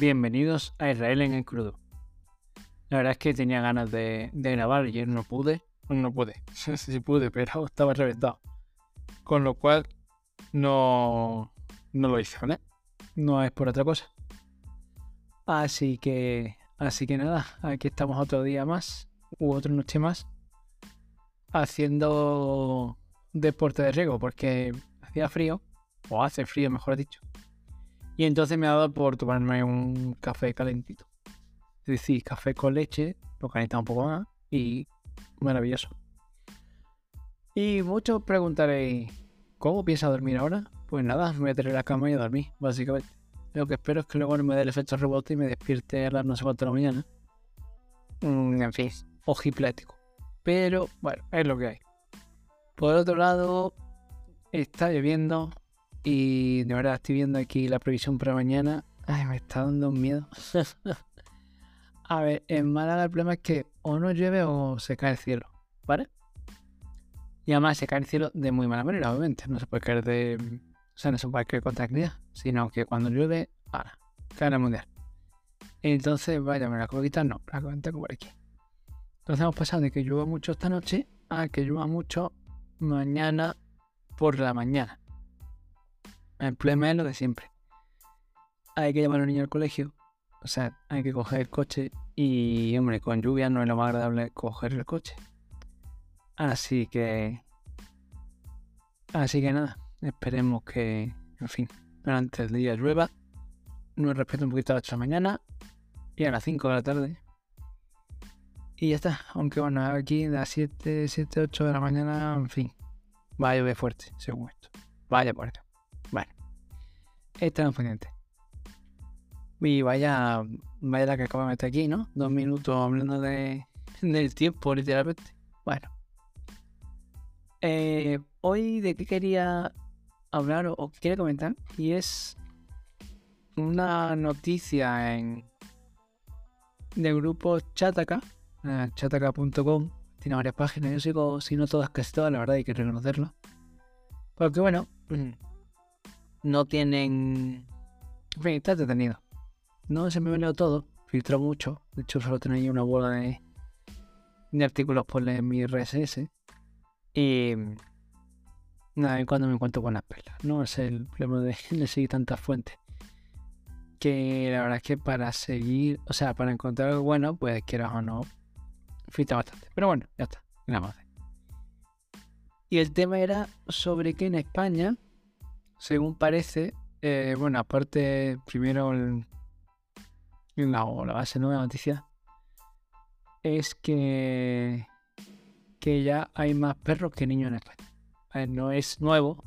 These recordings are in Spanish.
Bienvenidos a Israel en el crudo. La verdad es que tenía ganas de, grabar y no pude. No pude, sí pude, pero estaba reventado. Con lo cual no, no lo hice, ¿vale? No es por otra cosa. Así que, así que nada, aquí estamos otro día más, u otra noche más, haciendo deporte de riego, porque hacía frío, o hace frío, mejor dicho. Y entonces me ha dado por tomarme un café calentito. Es decir, café con leche, lo calienta un poco más y maravilloso. Y muchos preguntaréis, ¿cómo piensa dormir ahora? Pues nada, me voy a tener la cama y a dormir, básicamente. Lo que espero es que luego no me dé el efecto rebote y me despierte a las no sé cuánto de la mañana. Mm, en fin, ojiplático. Pero bueno, es lo que hay. Por otro lado, está lloviendo y de verdad estoy viendo aquí la previsión para mañana. Ay, me está dando miedo. a ver, en Málaga el problema es que o no llueve o se cae el cielo, ¿vale? Y además se cae el cielo de muy mala manera, obviamente. No se puede caer de. O sea, no se puede caer con tranquilidad. Sino que cuando llueve, ahora, el mundial. Entonces, vaya, me la puedo quitar, no, la tengo por aquí. Entonces hemos pasado de que llueva mucho esta noche a que llueva mucho mañana por la mañana. El problema es lo de siempre. Hay que llevar a los niños al colegio. O sea, hay que coger el coche. Y, hombre, con lluvia no es lo más agradable coger el coche. Así que. Así que nada. Esperemos que, en fin, durante el día llueva. Nos respeto un poquito a las 8 de la mañana. Y a las 5 de la tarde. Y ya está. Aunque bueno, aquí de las 7, 7, 8 de la mañana, en fin. Va a llover fuerte, según esto. Vaya por esto. Estamos pendientes. Y vaya, vaya la que acabo de meter aquí, ¿no? Dos minutos hablando de, del tiempo, literalmente. Bueno. Eh, hoy de qué quería hablar o, quería comentar. Y es una noticia en del grupo Chataka, eh, chataka.com. Tiene varias páginas. Yo sigo, si no todas, casi todas, la verdad, hay que reconocerlo. Porque bueno, no tienen. En fin, está detenido. No se me venido todo, filtró mucho. De hecho, solo tenía una bola de, de artículos por mi RSS. Y. Nada, y cuando me encuentro buenas perlas. No es el problema de, de seguir tantas fuentes. Que la verdad es que para seguir, o sea, para encontrar algo bueno, pues quieras o no, filtra bastante. Pero bueno, ya está. Nada más. Y el tema era sobre que en España según parece, eh, bueno, aparte, primero la, base nueva noticia es que, que ya hay más perros que niños en España. no es nuevo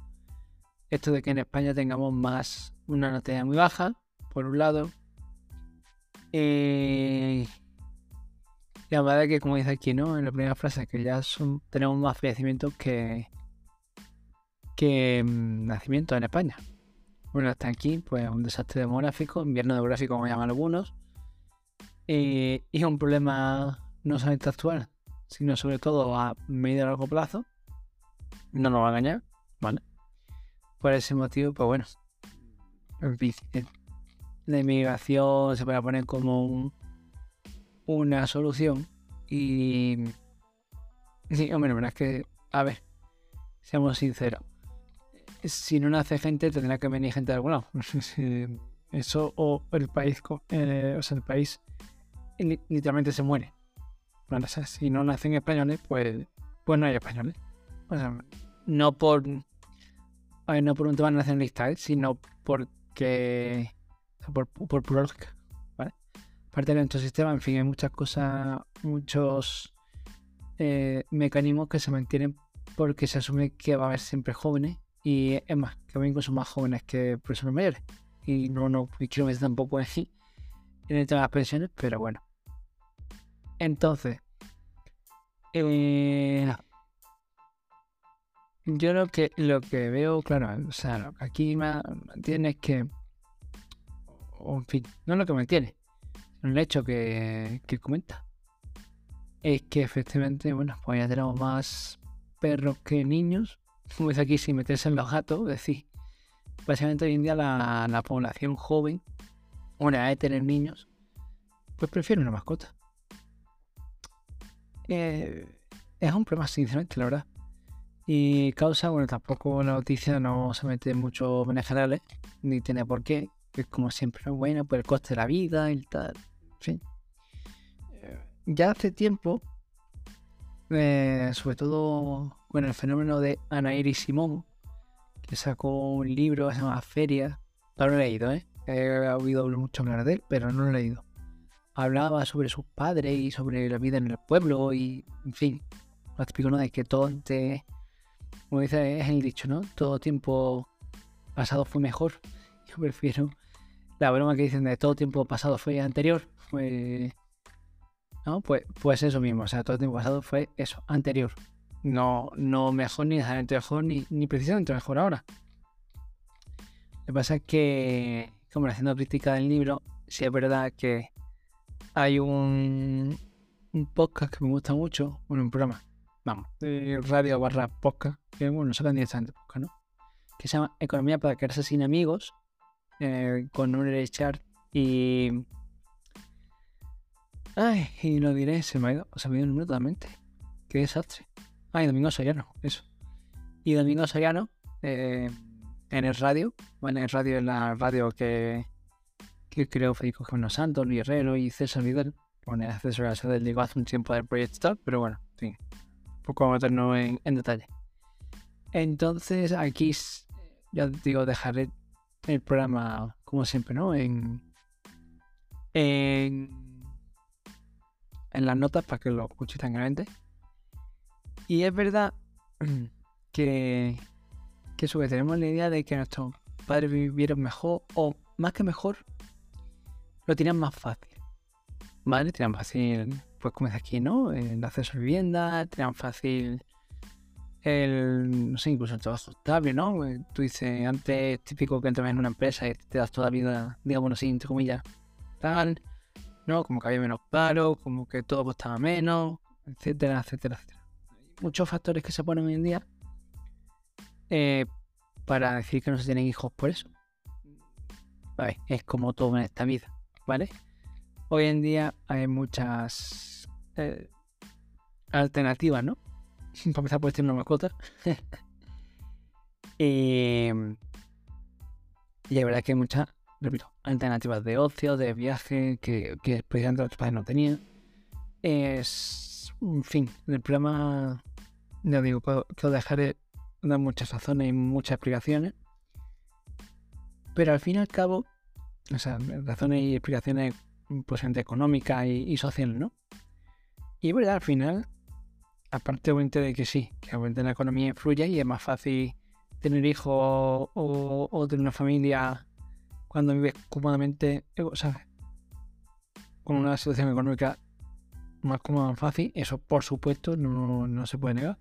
esto de que en España tengamos más una natalidad muy baja, por un lado. Eh, la verdad que, como dice aquí, ¿no? En la primera frase, que ya son, tenemos más fallecimientos que, que mm, nacimiento en España. Bueno, hasta aquí, pues un desastre demográfico, invierno demográfico como llaman algunos, y es un problema no solamente actual, sino sobre todo a medio y largo plazo. No nos va a engañar, ¿vale? Por ese motivo, pues bueno, eh, la inmigración se puede poner como una solución y... Sí, hombre, la verdad es que, a ver, seamos sinceros, si no nace gente, tendrá que venir gente de algún. Eso o el país, eh, o sea, el país literalmente se muere. Si no nacen españoles, pues, pues no hay españoles. No por, no por un tema nacionalista, ¿eh? sino porque, por, por pura lógica. ¿vale? Aparte de nuestro sistema, en fin, hay muchas cosas, muchos eh, mecanismos que se mantienen porque se asume que va a haber siempre jóvenes y es más, que incluso son más jóvenes que personas mayores. Y no, no quiero meter tampoco en, en el tema de las pensiones, pero bueno. Entonces, eh, yo lo que, lo que veo, claro, o sea, aquí me mantiene es que, en fin, no lo que me tiene, el hecho que, que comenta. Es que efectivamente, bueno, pues ya tenemos más perros que niños como dice aquí, sin meterse en los gatos, es decir, básicamente hoy en día la, población joven, una de tener niños, pues prefiero una mascota. Eh, es un problema, sinceramente, la verdad. Y causa, bueno, tampoco la noticia no se mete mucho en generales, ni tiene por qué. Es como siempre, bueno, por el coste de la vida y tal. En fin. Eh, ya hace tiempo, eh, sobre todo con el fenómeno de Ana Iris Simón, que sacó un libro que se llama Feria. No lo he leído, ¿eh? He oído mucho hablar de él, pero no lo he leído. Hablaba sobre sus padres y sobre la vida en el pueblo y, en fin, lo típico, ¿no? De que todo te como dice, es el dicho, ¿no? Todo tiempo pasado fue mejor. Yo prefiero la broma que dicen de todo tiempo pasado fue anterior. ¿No? Pues, pues eso mismo. O sea, todo tiempo pasado fue eso, anterior. No, no mejor ni necesariamente mejor, ni, ni precisamente mejor ahora. Lo que pasa es que, como haciendo crítica del libro, sí es verdad que hay un, podcast que me gusta mucho, bueno, un programa, vamos, radio barra podcast, que bueno, sacan directamente podcast, ¿no? Que se llama Economía para quedarse sin amigos, eh, con un Chart y... Ay, y lo diré, se me ha ido, se me ha ido el número totalmente. Qué desastre. Ay, Domingo Soriano, eso. Y Domingo Soriano, eh, en el radio, bueno, en el radio, en la radio que, que creo Federico Jiménez Santos, Luis y César Vidal. Bueno, César Vidal digo hace un tiempo del proyecto, pero bueno, en fin, poco a meternos en, en detalle. Entonces, aquí ya digo, dejaré el programa, como siempre, ¿no? En, en, en las notas para que lo escuchéis tranquilamente. Y es verdad que, que sobre tenemos la idea de que nuestros padres vivieron mejor, o más que mejor, lo tenían más fácil. ¿Vale? Tenían fácil pues como es aquí, ¿no? El acceso a vivienda, te fácil el, no sé, incluso el trabajo estable, ¿no? Eh, tú dices, antes típico que entras en una empresa y te das toda la vida, digamos así, entre comillas, tal, ¿no? Como que había menos paro, como que todo costaba menos, etcétera, etcétera, etcétera. muchos factores que se ponen hoy en día eh, para decir que no se tienen hijos por eso. Es como todo en esta vida, ¿vale? Hoy en día hay muchas eh, alternativas, ¿no? Para empezar, puedes tener una mascota. Em, y la verdad que hay muchas, repito, alternativas de ocio, de viaje, que, que precisamente los padres no tenían. Es, en fin, el problema, ya digo, que os dejaré dar muchas razones y muchas explicaciones. Pero al fin y al cabo, o razones y explicaciones pues, económicas y, y sociales, ¿no? Y es verdad, al final, aparte obviamente de que sí, que obviamente la economía influye y es más fácil tener hijos o, tener una familia cuando vives cómodamente, eh, ¿sabes? Con una situación económica más cómoda, más fácil, eso por supuesto no, se puede negar.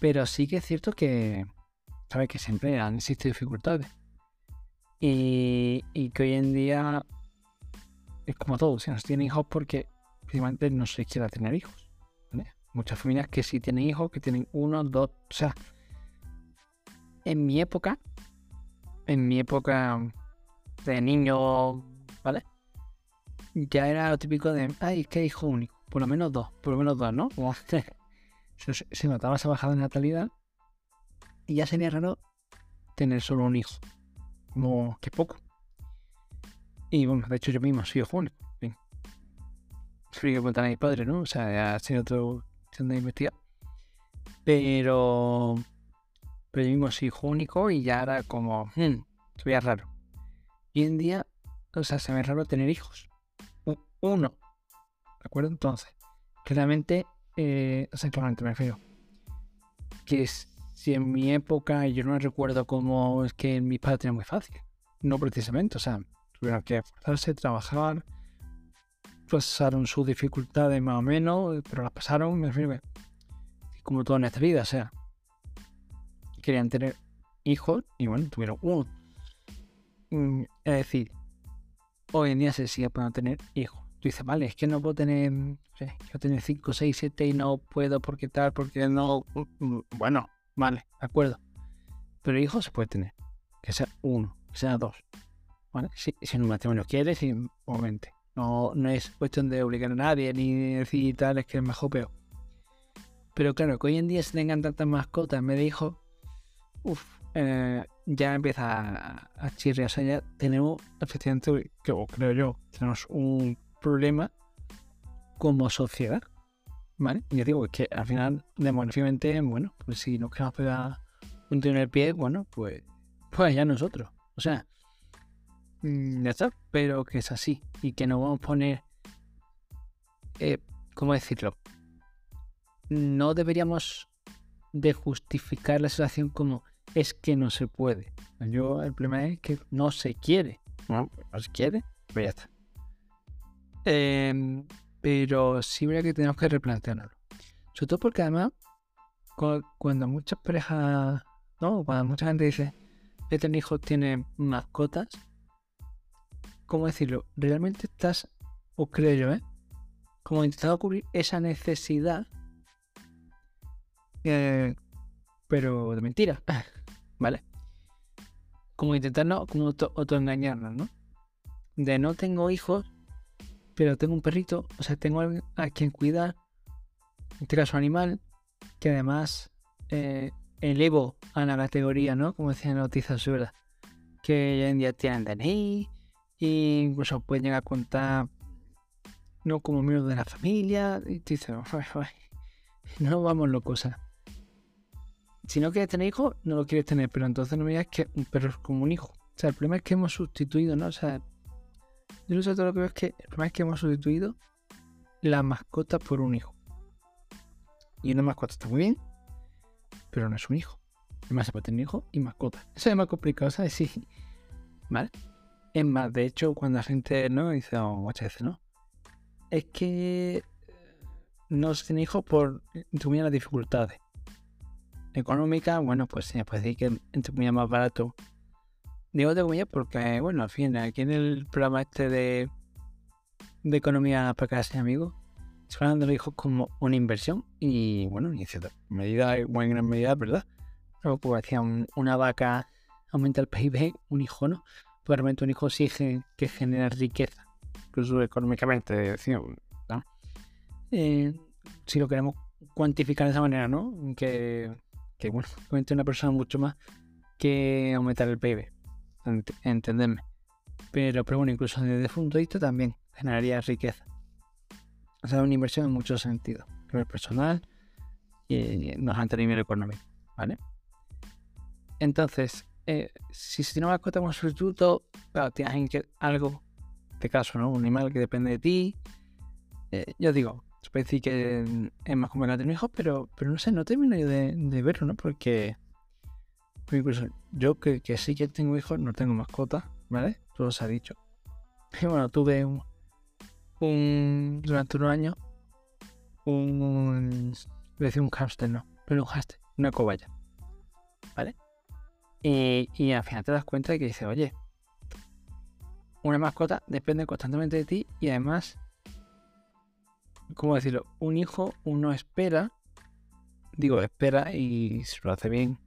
Pero sí que es cierto que, ¿sabes? Que siempre han existido dificultades. Y, y que hoy en día es como todo, si no se tienen hijos porque no se quiera tener hijos. Muchas familias que sí tienen hijos, que tienen uno, dos, o sea, en mi época, en mi época de niño, ¿vale? Ya era lo típico de, ay, es que hijo único, por lo menos dos, por lo menos dos, ¿no? se, se notaba esa bajada de natalidad y ya sería raro tener solo un hijo, como que poco. Y bueno, de hecho yo mismo soy hijo único fui que preguntar a mi padre, ¿no? O sea, ya sido otro de investigar. Pero. Pero yo mismo soy hijo único y ya era como. Hmm, raro. Hoy en día, o sea, se me ve raro tener hijos. Uno. ¿De acuerdo? Entonces, claramente. Eh, o sea, claramente me refiero. Que si en mi época yo no recuerdo cómo es que mis padres tenían muy fácil. No precisamente, o sea, tuvieron que esforzarse, trabajar, pasaron sus dificultades más o menos, pero las pasaron, me refiero como todo en esta vida, o sea, querían tener hijos y bueno, tuvieron uno. Es decir, hoy en día se sigue pudiendo tener hijos. Tú dices, vale, es que no puedo tener, yo tener 5, 6, 7 y no puedo porque tal, porque no. Bueno, vale, de acuerdo. Pero hijos se puede tener. Que sea uno, que sea dos. ¿vale? Si, si en un matrimonio quieres, obviamente. No, no es cuestión de obligar a nadie ni decir tal, es que es mejor o peor. Pero claro, que hoy en día se tengan tantas mascotas, me dijo, uff, eh, ya empieza a, a chirriar. O sea, ya tenemos, efectivamente, que, creo yo, tenemos un problema como sociedad. ¿Vale? Yo digo, que al final, demográficamente, bueno, pues si nos queremos pegar un tiro en el pie, bueno, pues, pues ya nosotros. O sea, mm, ya está, pero que es así. Y que no vamos a poner, eh, ¿cómo decirlo? No deberíamos de justificar la situación como es que no se puede. Yo, el problema es que no se quiere. No, no se quiere, pues ya está. Eh, pero sí habría que tenemos que replantearlo. Sobre todo porque además, cuando muchas parejas, no, cuando mucha gente dice que tener hijos tiene mascotas, ¿cómo decirlo? Realmente estás, o creo yo, ¿eh? Como intentando cubrir esa necesidad, eh, pero de mentira, ¿vale? Como intentar como autoengañarnos, ¿no? De no tengo hijos pero tengo un perrito, o sea, tengo a quien cuidar, en este caso animal, que además eh, elevo a la categoría, ¿no? Como decía en noticias verdad, que hoy en día tienen DNI, e incluso pueden llegar a contar, no como miembros de la familia, y te dicen, no vamos locos, si no quieres tener hijos, no lo quieres tener, pero entonces no me digas que un perro es como un hijo. O sea, el problema es que hemos sustituido, ¿no? O sea, yo no sé todo lo que veo es que el problema es que hemos sustituido la mascota por un hijo. Y una mascota está muy bien, pero no es un hijo. Además se puede tener hijo y mascota. Eso es más complicado, ¿sabes? Sí. ¿Vale? Es más, de hecho, cuando la gente no dice, oh, muchas veces, ¿no? Es que no se tiene hijos por, entre las dificultades. Económica, bueno, pues se puede decir que entre más barato Digo de comillas porque, bueno, al fin, aquí en el programa este de, de economía para casa amigos, se hablan de los hijos como una inversión y, bueno, en medida, en gran medida, ¿verdad? Pero como decía, una vaca aumenta el PIB, un hijo no. Pues realmente un hijo sí que genera riqueza, incluso económicamente, ¿no? Eh, si lo queremos cuantificar de esa manera, ¿no? Que, que bueno, una persona mucho más que aumentar el PIB entenderme. Pero, pero bueno, incluso desde el punto de vista también generaría riqueza. O sea, una inversión en muchos sentidos. Nivel personal y no a nivel económico. ¿Vale? Entonces, eh, si se tiene una mascota como sustituto, claro, tienes algo, de este caso, ¿no? Un animal que depende de ti. Eh, yo digo, puede decir que es más complicado tener hijos, pero, pero no sé, no termino de, de verlo, ¿no? Porque incluso yo que, sí que tengo hijos, no tengo mascota, ¿vale? Todo se ha dicho. Y bueno, tuve un, un durante unos años un, un decir un hámster, no, pero un hámster, una cobaya, ¿vale? Y, y al final te das cuenta de que dices, oye, una mascota depende constantemente de ti y además, ¿cómo decirlo? Un hijo uno espera, digo, espera y si lo hace bien,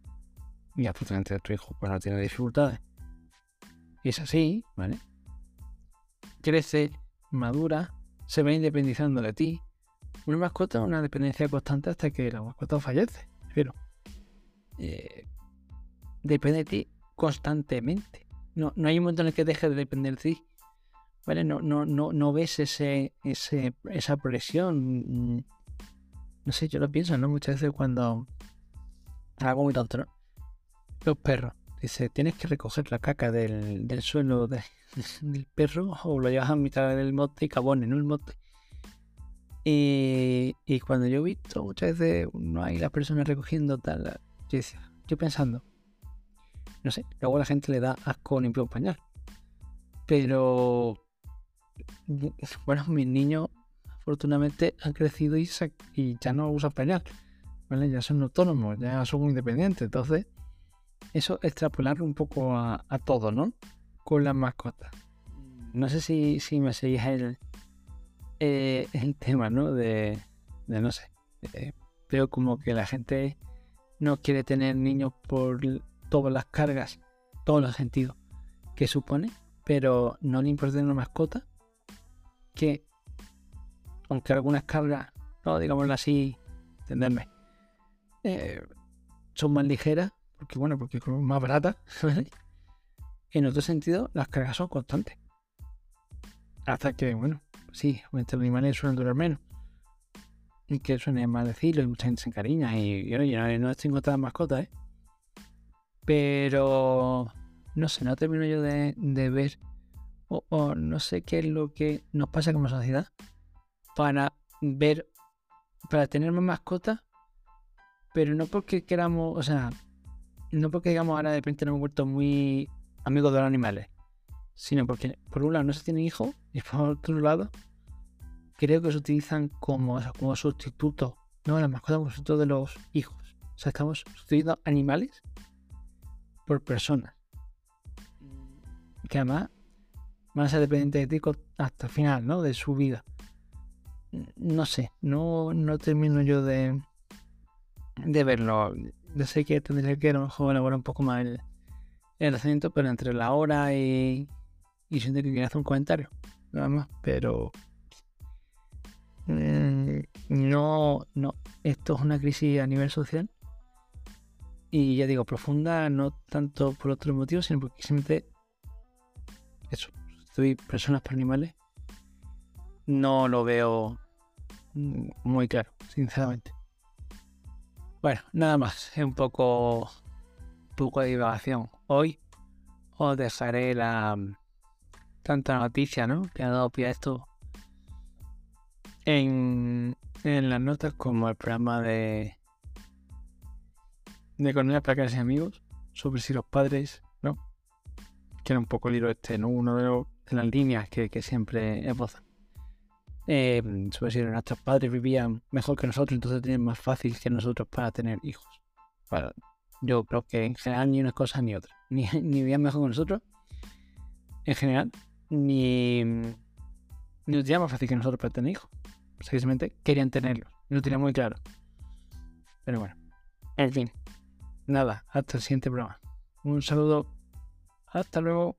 y absolutamente tu hijo pues no tiene dificultades. Y es así, ¿vale? Crece, madura, se va independizando de ti. Una mascota es una dependencia constante hasta que la mascota fallece. Pero eh, depende de ti constantemente. No, no hay un momento en el que deje de depender de ti. No, no, no, no ves ese, ese, esa presión. No sé, yo lo pienso, ¿no? Muchas veces cuando algo muy tonto, los perros. Dice, tienes que recoger la caca del, suelo del perro o lo llevas a mitad del monte y cabones, ¿no? El monte. Y, cuando yo he visto muchas veces no hay las personas recogiendo tal, yo decía, yo pensando, no sé, luego la gente le da asco limpiar un pañal. Pero, bueno, mis niños afortunadamente han crecido y, ya no usan pañal. ¿vale? Ya son autónomos, ya son independientes. Entonces, eso extrapolarlo un poco a, todo, ¿no? Con las mascotas. No sé si, me seguís el, eh, tema, ¿no? De, no sé. veo como que la gente no quiere tener niños por todas las cargas, todos los sentidos que supone. pero no le importa una mascota que, aunque algunas cargas, no digámoslo así, entenderme, eh, son más ligeras, porque bueno, porque son más baratas, en otro sentido, las cargas son constantes. Hasta que, bueno, sí, los animales suelen durar menos. Y que suene más decirlo, y mucha gente se encariña. Y, yo no, no tantas mascotas, ¿eh? Pero no sé, no termino yo de, ver o, no sé qué es lo que nos pasa como sociedad para ver, para tener más mascotas, pero no porque queramos, o sea, no porque digamos ahora de repente nos hemos vuelto muy amigos de los animales, sino porque por un lado no se tienen hijos y por otro lado creo que se utilizan como, como sustitutos, no las mascotas como sustitutos de los hijos. O sea, estamos sustituyendo animales por personas que además van a ser dependientes de ti hasta el final, ¿no? De su vida. No sé, no, no termino yo de, de verlo. Yo sé que tendría que a lo mejor elaborar un poco más el, el pero entre la hora y, y siento que hacer un comentario, nada más, pero mm, no, no, esto es una crisis a nivel social y ya digo, profunda no tanto por otros motivos, sino porque simplemente eso, personas por animales, no lo veo muy claro, sinceramente. Bueno, nada más, es un poco, poco de divagación. Hoy os dejaré la tanta noticia, ¿no? Que ha dado pie a esto en, en las notas como el programa de de economía para y amigos sobre si los padres que era un poco el hilo este, ¿no? Uno de, las líneas que, siempre esbozan. Eh, sobre si nuestros padres vivían mejor que nosotros, entonces tenían más fácil que nosotros para tener hijos. yo creo que en general ni una cosa ni otra. Ni, ni vivían mejor que nosotros, en general, ni, ni tenían más fácil que nosotros para tener hijos. Simplemente querían tenerlos. Lo tenían muy claro. Pero bueno, en fin. Nada, hasta el siguiente programa. Un saludo hasta luego.